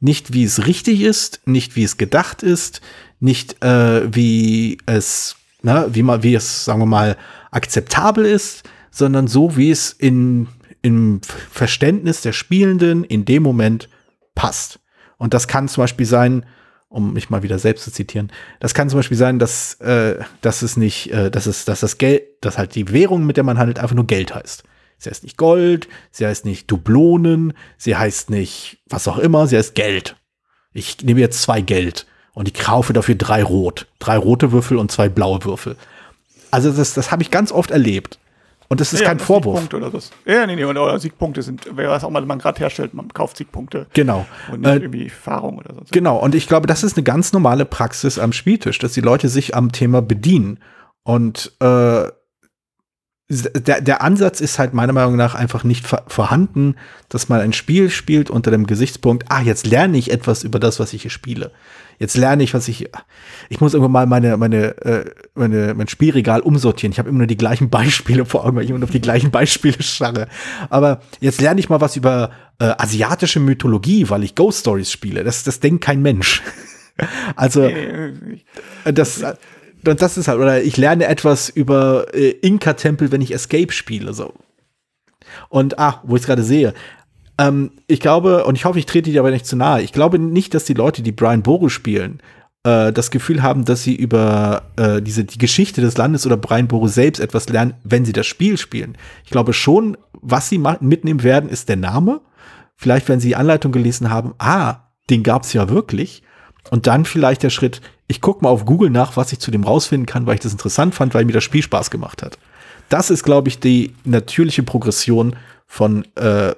Nicht wie es richtig ist, nicht wie es gedacht ist, nicht äh, wie es, ne, wie man, wie es, sagen wir mal, akzeptabel ist, sondern so, wie es in im Verständnis der Spielenden in dem Moment passt. Und das kann zum Beispiel sein, um mich mal wieder selbst zu zitieren, das kann zum Beispiel sein, dass, äh, dass es nicht, äh, dass es, dass das Geld, dass halt die Währung, mit der man handelt, einfach nur Geld heißt. Sie heißt nicht Gold, sie heißt nicht Dublonen, sie heißt nicht was auch immer, sie heißt Geld. Ich nehme jetzt zwei Geld und ich kaufe dafür drei Rot. Drei rote Würfel und zwei blaue Würfel. Also das, das habe ich ganz oft erlebt. Und das ist ja, kein das Vorwurf. Siegpunkte oder das. Ja, nee, nee, oder Siegpunkte sind, was auch mal man gerade herstellt, man kauft Siegpunkte. Genau. Und nicht äh, irgendwie Erfahrung oder so. Genau, und ich glaube, das ist eine ganz normale Praxis am Spieltisch, dass die Leute sich am Thema bedienen. Und äh, der, der Ansatz ist halt meiner Meinung nach einfach nicht vorhanden, dass man ein Spiel spielt unter dem Gesichtspunkt, ah, jetzt lerne ich etwas über das, was ich hier spiele. Jetzt lerne ich, was ich, ich muss irgendwann mal meine, meine, äh, meine, mein Spielregal umsortieren. Ich habe immer nur die gleichen Beispiele vor Augen, weil ich immer auf die gleichen Beispiele scharre. Aber jetzt lerne ich mal was über äh, asiatische Mythologie, weil ich Ghost Stories spiele. Das, das denkt kein Mensch. also, das, und das ist halt, oder ich lerne etwas über äh, Inka-Tempel, wenn ich Escape spiele. So. Und ah, wo ich es gerade sehe. Ähm, ich glaube, und ich hoffe, ich trete dir aber nicht zu nahe. Ich glaube nicht, dass die Leute, die Brian Boru spielen, äh, das Gefühl haben, dass sie über äh, diese die Geschichte des Landes oder Brian Boru selbst etwas lernen, wenn sie das Spiel spielen. Ich glaube schon, was sie mitnehmen werden, ist der Name. Vielleicht, wenn sie die Anleitung gelesen haben, ah, den gab's ja wirklich. Und dann vielleicht der Schritt, ich gucke mal auf Google nach, was ich zu dem rausfinden kann, weil ich das interessant fand, weil mir das Spiel Spaß gemacht hat. Das ist, glaube ich, die natürliche Progression von äh,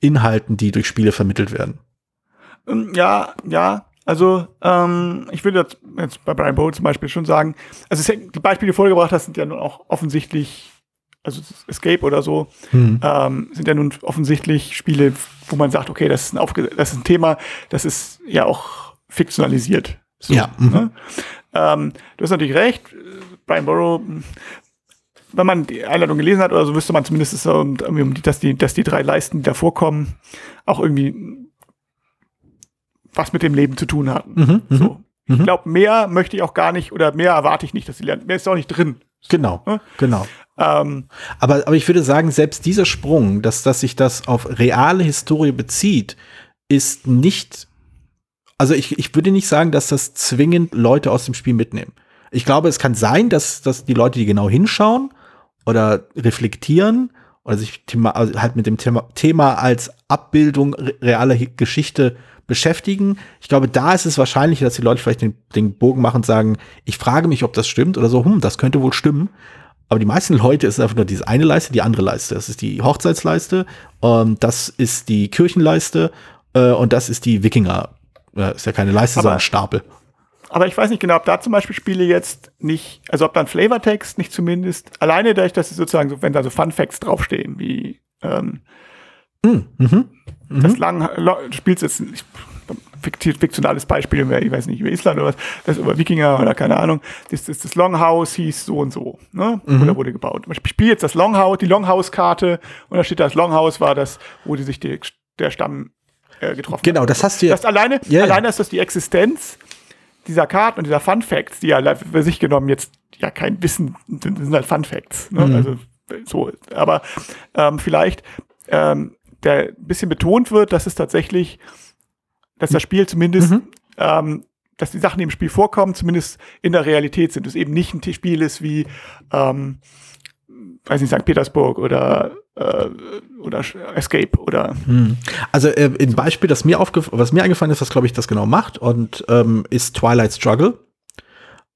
Inhalten, die durch Spiele vermittelt werden. Ähm, ja, ja. Also ähm, ich würde jetzt, jetzt bei Brian Bowl zum Beispiel schon sagen, also die Beispiele, die du vorgebracht hast, sind ja nun auch offensichtlich, also Escape oder so, mhm. ähm, sind ja nun offensichtlich Spiele, wo man sagt, okay, das ist ein, das ist ein Thema, das ist ja auch fiktionalisiert. So, ja. Mhm. Ne? Ähm, du hast natürlich recht. Brian Burrow, wenn man die Einladung gelesen hat oder so, wüsste man zumindest, dass die, dass die drei Leisten, die da vorkommen, auch irgendwie was mit dem Leben zu tun hatten. Mhm, mhm so. Ich mhm. glaube, mehr möchte ich auch gar nicht oder mehr erwarte ich nicht, dass sie lernen. Mehr ist auch nicht drin. Genau, ja? genau. Ähm, aber, aber ich würde sagen, selbst dieser Sprung, dass, dass sich das auf reale Historie bezieht, ist nicht also ich, ich würde nicht sagen, dass das zwingend Leute aus dem Spiel mitnehmen. Ich glaube, es kann sein, dass, dass die Leute, die genau hinschauen oder reflektieren oder sich Thema, also halt mit dem Thema, Thema als Abbildung realer Geschichte beschäftigen. Ich glaube, da ist es wahrscheinlich, dass die Leute vielleicht den, den Bogen machen und sagen, ich frage mich, ob das stimmt oder so, hm, das könnte wohl stimmen. Aber die meisten Leute ist einfach nur diese eine Leiste, die andere Leiste. Das ist die Hochzeitsleiste, ähm, das ist die Kirchenleiste äh, und das ist die Wikinger ja, ist ja keine Leiste, aber, sondern Stapel. Aber ich weiß nicht genau, ob da zum Beispiel Spiele jetzt nicht, also ob da ein Flavortext nicht zumindest, alleine dadurch, dass es sozusagen, so, wenn da so Fun Facts draufstehen, wie ähm, mm, mhm, mhm. das lang, du spielst jetzt ein fiktionales Beispiel, ich weiß nicht, über Island oder was, das über Wikinger oder keine Ahnung, das, das, das Longhouse hieß so und so, ne? Mhm. Oder wurde gebaut. Ich spiele jetzt das Longhouse, die Longhouse-Karte und da steht das Longhouse war das, wo die sich die, der Stamm äh, getroffen Genau, hat. das hast du ja. Das alleine, yeah. alleine ist das die Existenz dieser Karten und dieser Fun Facts, die ja für sich genommen jetzt ja kein Wissen, das sind halt Fun Facts. Ne? Mhm. Also so, aber ähm, vielleicht ähm, der ein bisschen betont wird, dass es tatsächlich, dass das Spiel zumindest, mhm. ähm, dass die Sachen, die im Spiel vorkommen, zumindest in der Realität sind. Es eben nicht ein Spiel ist wie ähm, weiß nicht, St. Petersburg oder, äh, oder Escape oder. Hm. Also äh, ein Beispiel, das mir was mir eingefallen ist, was glaube ich das genau macht und ähm, ist Twilight Struggle.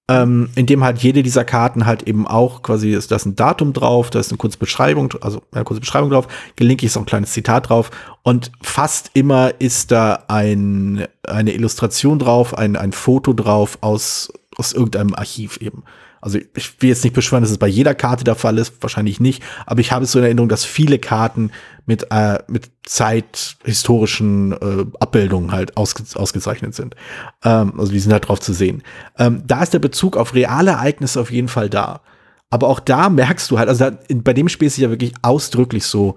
Ähm, in dem halt jede dieser Karten halt eben auch quasi ist, da ist ein Datum drauf, da ist eine kurze Beschreibung, also eine kurze Beschreibung drauf, gelinkt ist auch ein kleines Zitat drauf und fast immer ist da ein, eine Illustration drauf, ein, ein Foto drauf aus, aus irgendeinem Archiv eben. Also ich will jetzt nicht beschwören, dass es bei jeder Karte der Fall ist, wahrscheinlich nicht, aber ich habe es so in Erinnerung, dass viele Karten mit, äh, mit zeithistorischen äh, Abbildungen halt ausge ausgezeichnet sind. Ähm, also die sind halt drauf zu sehen. Ähm, da ist der Bezug auf reale Ereignisse auf jeden Fall da. Aber auch da merkst du halt, also da, in, bei dem Spiel ist es ja wirklich ausdrücklich so,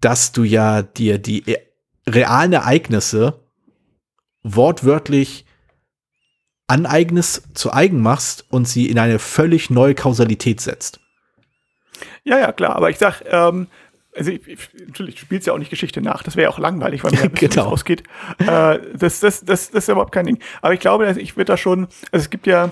dass du ja dir die e realen Ereignisse wortwörtlich Aneignis zu eigen machst und sie in eine völlig neue Kausalität setzt. Ja, ja, klar. Aber ich sag, ähm, also ich, ich, natürlich, du spielst ja auch nicht Geschichte nach. Das wäre ja auch langweilig, weil man genau. ausgeht. Äh, das, das, das, das ist überhaupt kein Ding. Aber ich glaube, ich würde da schon, also es gibt ja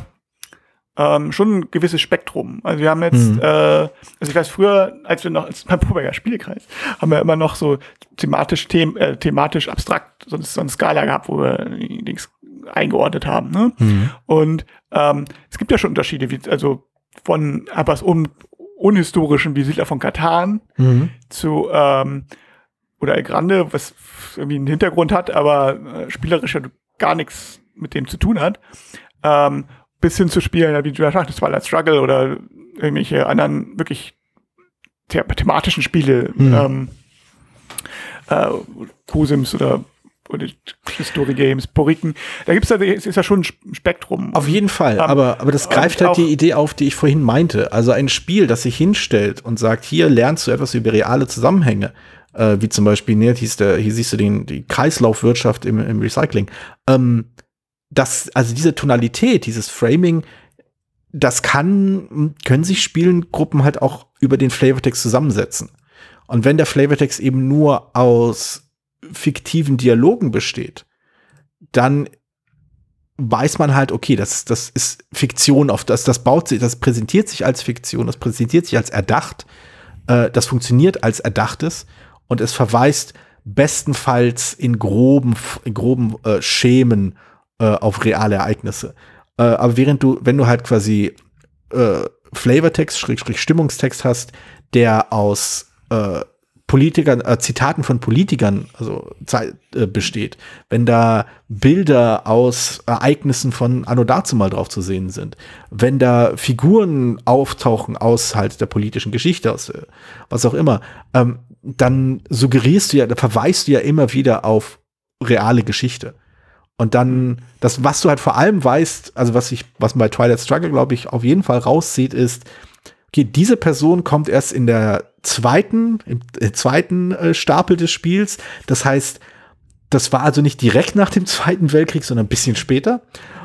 ähm, schon ein gewisses Spektrum. Also wir haben jetzt, mhm. äh, also ich weiß früher, als wir noch als beim Proberger Spielkreis, haben wir immer noch so thematisch, them, äh, thematisch abstrakt so, so eine Skala gehabt, wo wir Dings eingeordnet haben. Ne? Mhm. Und ähm, es gibt ja schon Unterschiede, wie, also von etwas un unhistorischen wie Siedler von Katan mhm. zu ähm, oder El Grande, was irgendwie einen Hintergrund hat, aber äh, spielerisch gar nichts mit dem zu tun hat. Ähm, bis hin zu Spielen, wie du ja sagtest, Twilight Struggle oder irgendwelche anderen wirklich the thematischen Spiele, mhm. ähm, äh, Cosims oder oder Story Games, Poriken. Da gibt's da, ist ja schon ein Spektrum. Auf jeden Fall, um, aber, aber das greift halt die Idee auf, die ich vorhin meinte. Also ein Spiel, das sich hinstellt und sagt, hier lernst du etwas über reale Zusammenhänge, äh, wie zum Beispiel, ne, hieß der, hier siehst du den, die Kreislaufwirtschaft im, im Recycling. Ähm, das, also diese Tonalität, dieses Framing, das kann, können sich Spielengruppen halt auch über den Flavortext zusammensetzen. Und wenn der Flavortext eben nur aus fiktiven Dialogen besteht, dann weiß man halt, okay, das, das ist Fiktion, auf das, das baut sich, das präsentiert sich als Fiktion, das präsentiert sich als erdacht, äh, das funktioniert als erdachtes und es verweist bestenfalls in groben, in groben äh, Schemen äh, auf reale Ereignisse. Äh, aber während du, wenn du halt quasi äh, Flavortext, Schrägstrich Stimmungstext hast, der aus äh, Politikern, äh, Zitaten von Politikern also, äh, besteht, wenn da Bilder aus Ereignissen von Anno dazu mal drauf zu sehen sind, wenn da Figuren auftauchen aus halt der politischen Geschichte, aus äh, was auch immer, ähm, dann suggerierst du ja, da verweist du ja immer wieder auf reale Geschichte. Und dann, das, was du halt vor allem weißt, also was ich, was man bei Twilight Struggle, glaube ich, auf jeden Fall rauszieht, ist, okay, diese Person kommt erst in der zweiten, im äh, zweiten äh, Stapel des Spiels. Das heißt, das war also nicht direkt nach dem Zweiten Weltkrieg, sondern ein bisschen später.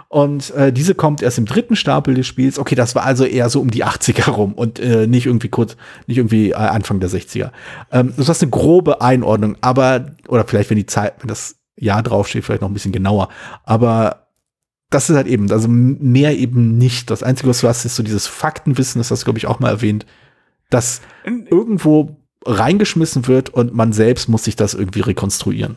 Und äh, diese kommt erst im dritten Stapel des Spiels. Okay, das war also eher so um die 80er rum und äh, nicht irgendwie kurz, nicht irgendwie äh, Anfang der 60er. Ähm, das ist eine grobe Einordnung, aber, oder vielleicht, wenn die Zeit, wenn das Jahr draufsteht, vielleicht noch ein bisschen genauer. Aber das ist halt eben, also mehr eben nicht. Das Einzige, was du hast, ist so dieses Faktenwissen, das hast du, glaube ich, auch mal erwähnt, dass irgendwo reingeschmissen wird und man selbst muss sich das irgendwie rekonstruieren.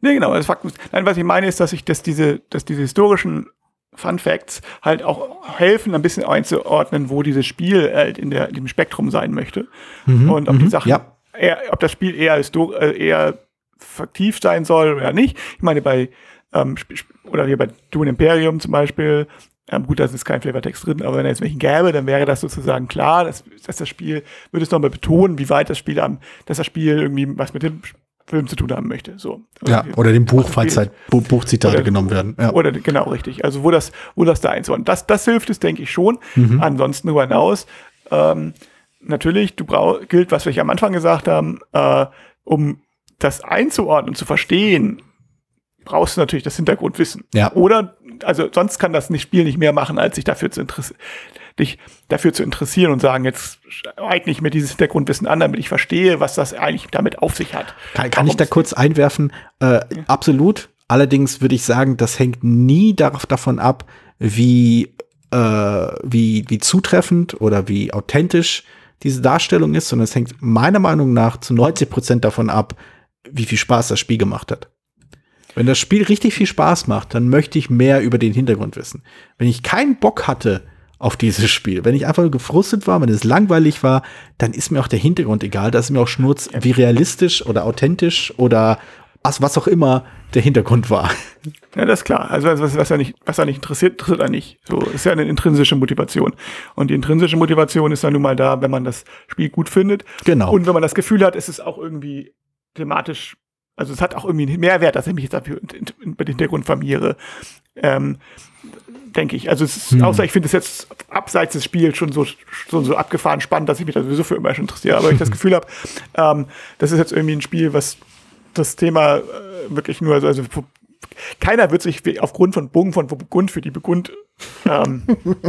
Nee, genau, das Fakten. Nein, was ich meine ist, dass ich, dass diese, dass diese historischen Fun Facts halt auch helfen, ein bisschen einzuordnen, wo dieses Spiel halt in, der, in dem Spektrum sein möchte. Mhm, und ob die mhm, Sachen, ja. eher, ob das Spiel eher, äh, eher faktiv sein soll oder nicht. Ich meine, bei ähm, oder hier bei Dune Imperium zum Beispiel, ähm, gut, da ist kein Flavortext drin, aber wenn er jetzt welchen gäbe, dann wäre das sozusagen klar, dass, dass das Spiel, würde es nochmal betonen, wie weit das Spiel am, dass das Spiel irgendwie was mit dem Film zu tun haben möchte. So. Also ja, oder dem Buch, falls halt Buchzitate oder, genommen werden. Ja. Oder genau richtig. Also wo das, wo das da einzuordnen. Das, das hilft es, denke ich schon. Mhm. Ansonsten darüber hinaus, ähm, natürlich, du brauchst, gilt, was wir am Anfang gesagt haben, äh, um das einzuordnen, zu verstehen, brauchst du natürlich das Hintergrundwissen. Ja. Oder, also sonst kann das Spiel nicht mehr machen, als sich dafür zu interessieren dich dafür zu interessieren und sagen, jetzt eigne ich mir dieses Hintergrundwissen an, damit ich verstehe, was das eigentlich damit auf sich hat. Kann, kann ich da kurz einwerfen? Äh, ja. Absolut. Allerdings würde ich sagen, das hängt nie darauf, davon ab, wie, äh, wie, wie zutreffend oder wie authentisch diese Darstellung ist, sondern es hängt meiner Meinung nach zu 90 Prozent davon ab, wie viel Spaß das Spiel gemacht hat. Wenn das Spiel richtig viel Spaß macht, dann möchte ich mehr über den Hintergrund wissen. Wenn ich keinen Bock hatte auf dieses Spiel, wenn ich einfach gefrustet war, wenn es langweilig war, dann ist mir auch der Hintergrund egal. Da ist mir auch Schnurz, wie realistisch oder authentisch oder was, was auch immer der Hintergrund war. Ja, das ist klar. Also was, was ja nicht, was ja nicht interessiert, interessiert er nicht. So ist ja eine intrinsische Motivation. Und die intrinsische Motivation ist dann nun mal da, wenn man das Spiel gut findet. Genau. Und wenn man das Gefühl hat, es ist auch irgendwie thematisch, also es hat auch irgendwie einen Mehrwert, dass ich mich jetzt dafür über den Hintergrund vermiere. Ähm, denke ich. Also es ist, hm. außer ich finde es jetzt abseits des Spiels schon so, so, so abgefahren spannend, dass ich mich da sowieso für immer schon interessiere. Aber ich das Gefühl habe, ähm, das ist jetzt irgendwie ein Spiel, was das Thema äh, wirklich nur, also, also keiner wird sich aufgrund von Bogen von Burgund für die Burgund ähm,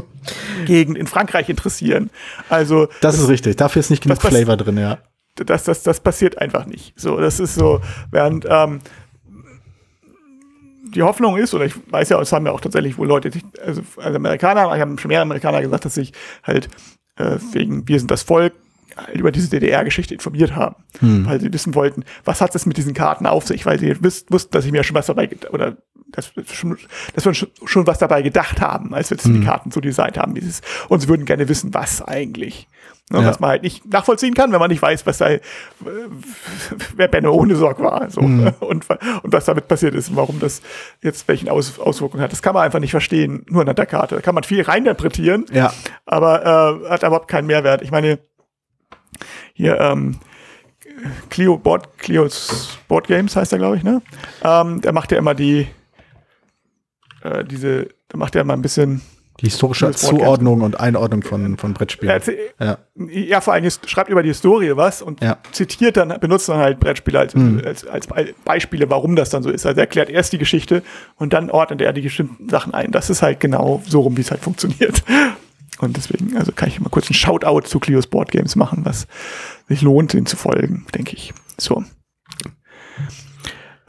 Gegend in Frankreich interessieren. Also das, das ist richtig. Dafür ist nicht genug Flavor drin, ja. Das, das, das passiert einfach nicht. So, das ist so, während ähm, die Hoffnung ist, oder ich weiß ja, es haben ja auch tatsächlich wohl Leute, also, also Amerikaner, ich habe schon mehr Amerikaner gesagt, dass sich halt äh, wegen Wir sind das Volk über diese DDR-Geschichte informiert haben, hm. weil sie wissen wollten, was hat es mit diesen Karten auf sich, weil sie wussten, dass ich mir schon was dabei oder dass, schon, dass wir schon, schon was dabei gedacht haben, als wir hm. die Karten so designt haben, dieses, und sie würden gerne wissen, was eigentlich. Ne, ja. Was man halt nicht nachvollziehen kann, wenn man nicht weiß, was da, äh, wer Benno ohne Sorg war, so, hm. und, und was damit passiert ist, warum das jetzt welchen Aus, Auswirkungen hat. Das kann man einfach nicht verstehen, nur an der Karte. Da kann man viel reininterpretieren, ja. aber äh, hat überhaupt keinen Mehrwert. Ich meine, hier, ähm, Clio Board, Clio's Board Games heißt er, glaube ich, ne? Ähm, der macht ja immer die, äh, diese, der macht ja immer ein bisschen die historische Zuordnung und Einordnung von, von Brettspielen. Ja. ja, vor allem schreibt über die Historie was und ja. zitiert dann, benutzt dann halt Brettspiele als, mhm. als, als Beispiele, warum das dann so ist. Also er erklärt erst die Geschichte und dann ordnet er die bestimmten Sachen ein. Das ist halt genau so rum, wie es halt funktioniert. Und deswegen, also kann ich mal kurz einen Shoutout zu Clio's Board Games machen, was sich lohnt, den zu folgen, denke ich. So.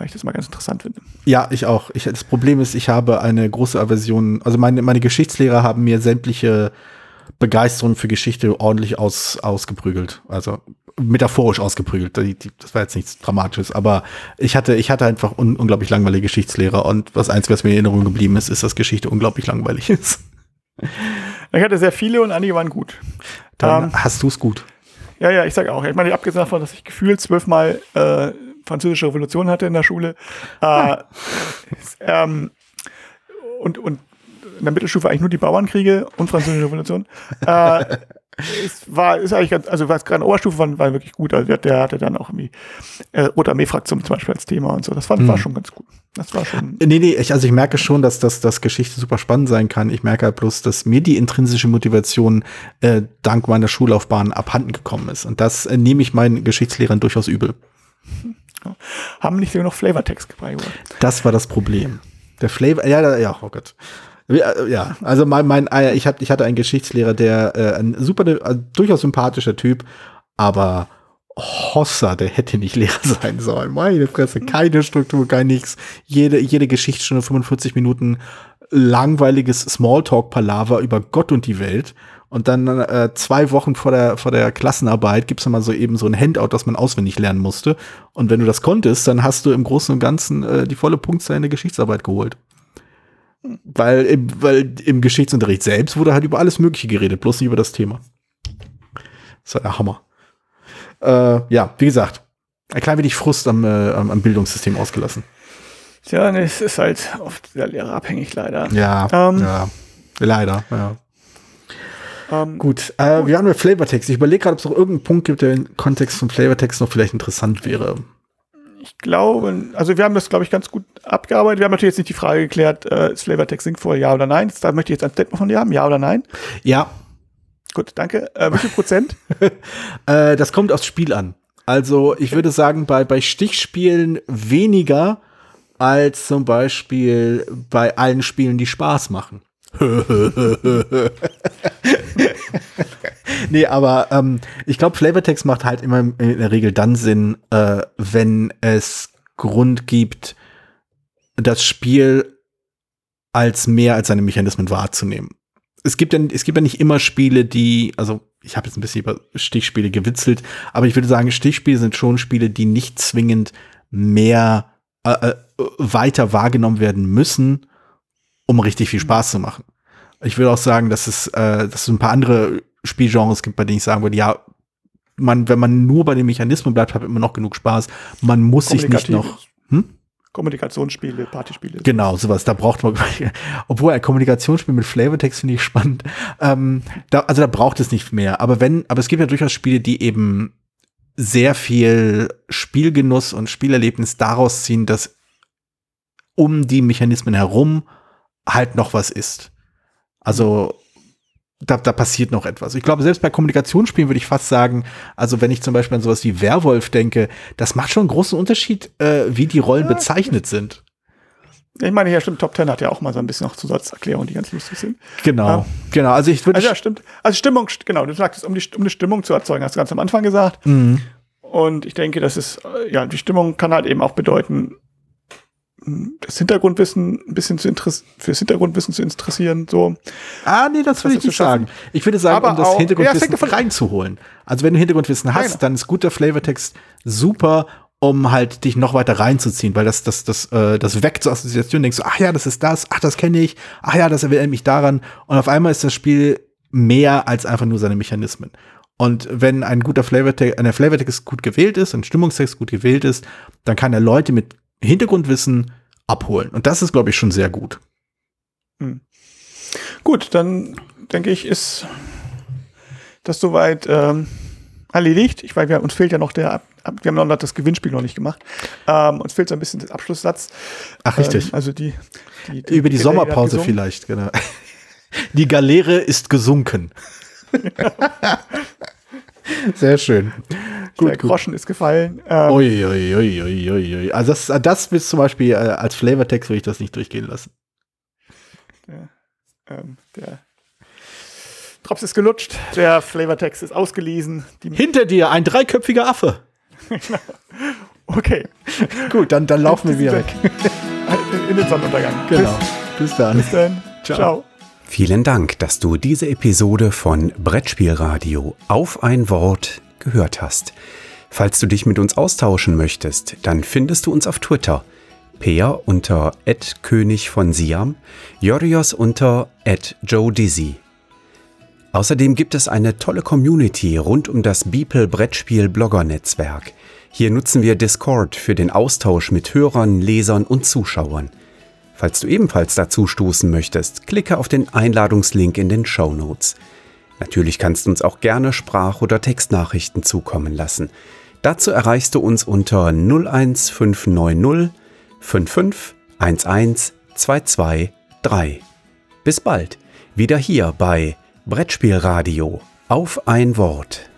Weil ich das mal ganz interessant finde. Ja, ich auch. Ich, das Problem ist, ich habe eine große Aversion. Also meine, meine Geschichtslehrer haben mir sämtliche Begeisterung für Geschichte ordentlich aus, ausgeprügelt. Also metaphorisch ausgeprügelt. Die, die, das war jetzt nichts Dramatisches, aber ich hatte, ich hatte einfach un, unglaublich langweilige Geschichtslehrer und was eins, was mir in Erinnerung geblieben ist, ist, dass Geschichte unglaublich langweilig ist. Ich hatte sehr viele und einige waren gut. Dann ähm, hast du es gut. Ja, ja, ich sag auch. Ich meine, abgesehen davon, dass ich gefühlt zwölfmal äh, französische Revolution hatte in der Schule. Äh, ähm, und, und in der Mittelstufe eigentlich nur die Bauernkriege und französische Revolution. äh, es war, ist eigentlich ganz, also was gerade Oberstufe war, war wirklich gut. Also der hatte dann auch irgendwie äh, Rote Armee-Fraktion zum Beispiel als Thema und so. Das fand, hm. war schon ganz gut. Das war schon. Nee, nee, ich, also ich merke schon, dass das dass Geschichte super spannend sein kann. Ich merke halt bloß, dass mir die intrinsische Motivation äh, dank meiner Schullaufbahn abhanden gekommen ist. Und das äh, nehme ich meinen Geschichtslehrern durchaus übel. Ja. Haben nicht genug Flavortext beigebracht. Das war das Problem. Der Flavor, ja, ja, oh Gott. Äh, ja, also mein, mein äh, ich, hab, ich hatte einen Geschichtslehrer, der äh, ein super, äh, durchaus sympathischer Typ, aber Hossa, der hätte nicht Lehrer sein sollen. Meine Fresse, keine Struktur, kein nix. Jede, jede Geschichtsstunde 45 Minuten langweiliges Smalltalk-Palaver über Gott und die Welt. Und dann äh, zwei Wochen vor der, vor der Klassenarbeit gibt's dann mal so eben so ein Handout, das man auswendig lernen musste. Und wenn du das konntest, dann hast du im Großen und Ganzen äh, die volle Punktzahl in der Geschichtsarbeit geholt. Weil im, weil im Geschichtsunterricht selbst wurde halt über alles Mögliche geredet, bloß nicht über das Thema. Das war der Hammer. Äh, ja, wie gesagt, ein klein wenig Frust am, äh, am Bildungssystem ausgelassen. Tja, nee, es ist halt oft sehr lehrerabhängig, leider. Ja, ähm, ja. leider, ja. Ähm, gut, äh, wir haben ja Flavortext. Ich überlege gerade, ob es noch irgendeinen Punkt gibt, der im Kontext von Flavortext noch vielleicht interessant wäre ich glaube, also wir haben das, glaube ich, ganz gut abgearbeitet. Wir haben natürlich jetzt nicht die Frage geklärt, äh, ist Flavortext sinnvoll, ja oder nein. Da möchte ich jetzt ein Statement von dir haben, ja oder nein. Ja. Gut, danke. Äh, wie viel Prozent? äh, das kommt aufs Spiel an. Also ich würde sagen, bei, bei Stichspielen weniger als zum Beispiel bei allen Spielen, die Spaß machen. nee, aber ähm, ich glaube, Flavortext macht halt immer in der Regel dann Sinn, äh, wenn es Grund gibt, das Spiel als mehr als seine Mechanismen wahrzunehmen. es gibt ja, es gibt ja nicht immer Spiele, die, also ich habe jetzt ein bisschen über Stichspiele gewitzelt, aber ich würde sagen, Stichspiele sind schon Spiele, die nicht zwingend mehr äh, äh weiter wahrgenommen werden müssen, um richtig viel Spaß zu machen. Ich würde auch sagen, dass es, äh, dass es ein paar andere Spielgenres gibt, bei denen ich sagen würde, ja, man, wenn man nur bei den Mechanismen bleibt, hat man immer noch genug Spaß. Man muss sich nicht noch. Hm? Kommunikationsspiele, Partyspiele. Genau, sowas. Da braucht man, obwohl ein Kommunikationsspiel mit Flavortext finde ich spannend. Ähm, da, also da braucht es nicht mehr. Aber wenn, aber es gibt ja durchaus Spiele, die eben sehr viel Spielgenuss und Spielerlebnis daraus ziehen, dass um die Mechanismen herum halt noch was ist. Also da, da passiert noch etwas. Ich glaube, selbst bei Kommunikationsspielen würde ich fast sagen, also wenn ich zum Beispiel an sowas wie Werwolf denke, das macht schon einen großen Unterschied, äh, wie die Rollen ja, bezeichnet sind. Ich meine, ja, stimmt, Top Ten hat ja auch mal so ein bisschen noch Zusatzerklärungen, die ganz lustig sind. Genau, ja. genau. Also ich würde. Also ja, stimmt. Also Stimmung, genau, du sagst, um, die, um eine Stimmung zu erzeugen, hast du ganz am Anfang gesagt. Mhm. Und ich denke, das ist, äh, ja, die Stimmung kann halt eben auch bedeuten, das Hintergrundwissen ein bisschen zu fürs Hintergrundwissen zu interessieren. So. Ah, nee, das würde ich nicht sagen. Ich würde sagen, Aber um das auch, Hintergrundwissen ja, reinzuholen. Also wenn du Hintergrundwissen hast, genau. dann ist guter Flavortext super, um halt dich noch weiter reinzuziehen, weil das, das, das, äh, das weckt so Assoziationen, denkst du, ach ja, das ist das, ach, das kenne ich, ach ja, das erinnert mich daran. Und auf einmal ist das Spiel mehr als einfach nur seine Mechanismen. Und wenn ein guter Flavortext, eine Flavortext gut gewählt ist, ein Stimmungstext gut gewählt ist, dann kann er Leute mit Hintergrundwissen abholen. Und das ist, glaube ich, schon sehr gut. Hm. Gut, dann denke ich, ist das soweit ähm, erledigt. Ich weiß, wir, uns fehlt ja noch der, wir haben noch das Gewinnspiel noch nicht gemacht. Ähm, uns fehlt so ein bisschen der Abschlusssatz. Ach, richtig. Ähm, also die, die, die Über die Sommerpause vielleicht, genau. Die Galeere ist gesunken. Sehr schön. Gut, der Groschen gut. ist gefallen. Ähm, ui, ui, ui, ui. Also das, das bis zum Beispiel äh, als Flavortext würde ich das nicht durchgehen lassen. Der, ähm, der Drops ist gelutscht, der Flavortext ist ausgelesen. Hinter dir ein dreiköpfiger Affe. okay. Gut, dann, dann laufen wir wieder weg. In, in den Sonnenuntergang. Genau. Bis, bis dann. Bis dann. Ciao. Ciao. Vielen Dank, dass du diese Episode von Brettspielradio auf ein Wort gehört hast. Falls du dich mit uns austauschen möchtest, dann findest du uns auf Twitter. Peer unter König von Siam, Jorios unter Joe Dizzy. Außerdem gibt es eine tolle Community rund um das Beeple Brettspiel Blogger Netzwerk. Hier nutzen wir Discord für den Austausch mit Hörern, Lesern und Zuschauern. Falls du ebenfalls dazu stoßen möchtest, klicke auf den Einladungslink in den Show Notes. Natürlich kannst du uns auch gerne Sprach- oder Textnachrichten zukommen lassen. Dazu erreichst du uns unter 01590 55 11 223. Bis bald, wieder hier bei Brettspielradio auf ein Wort.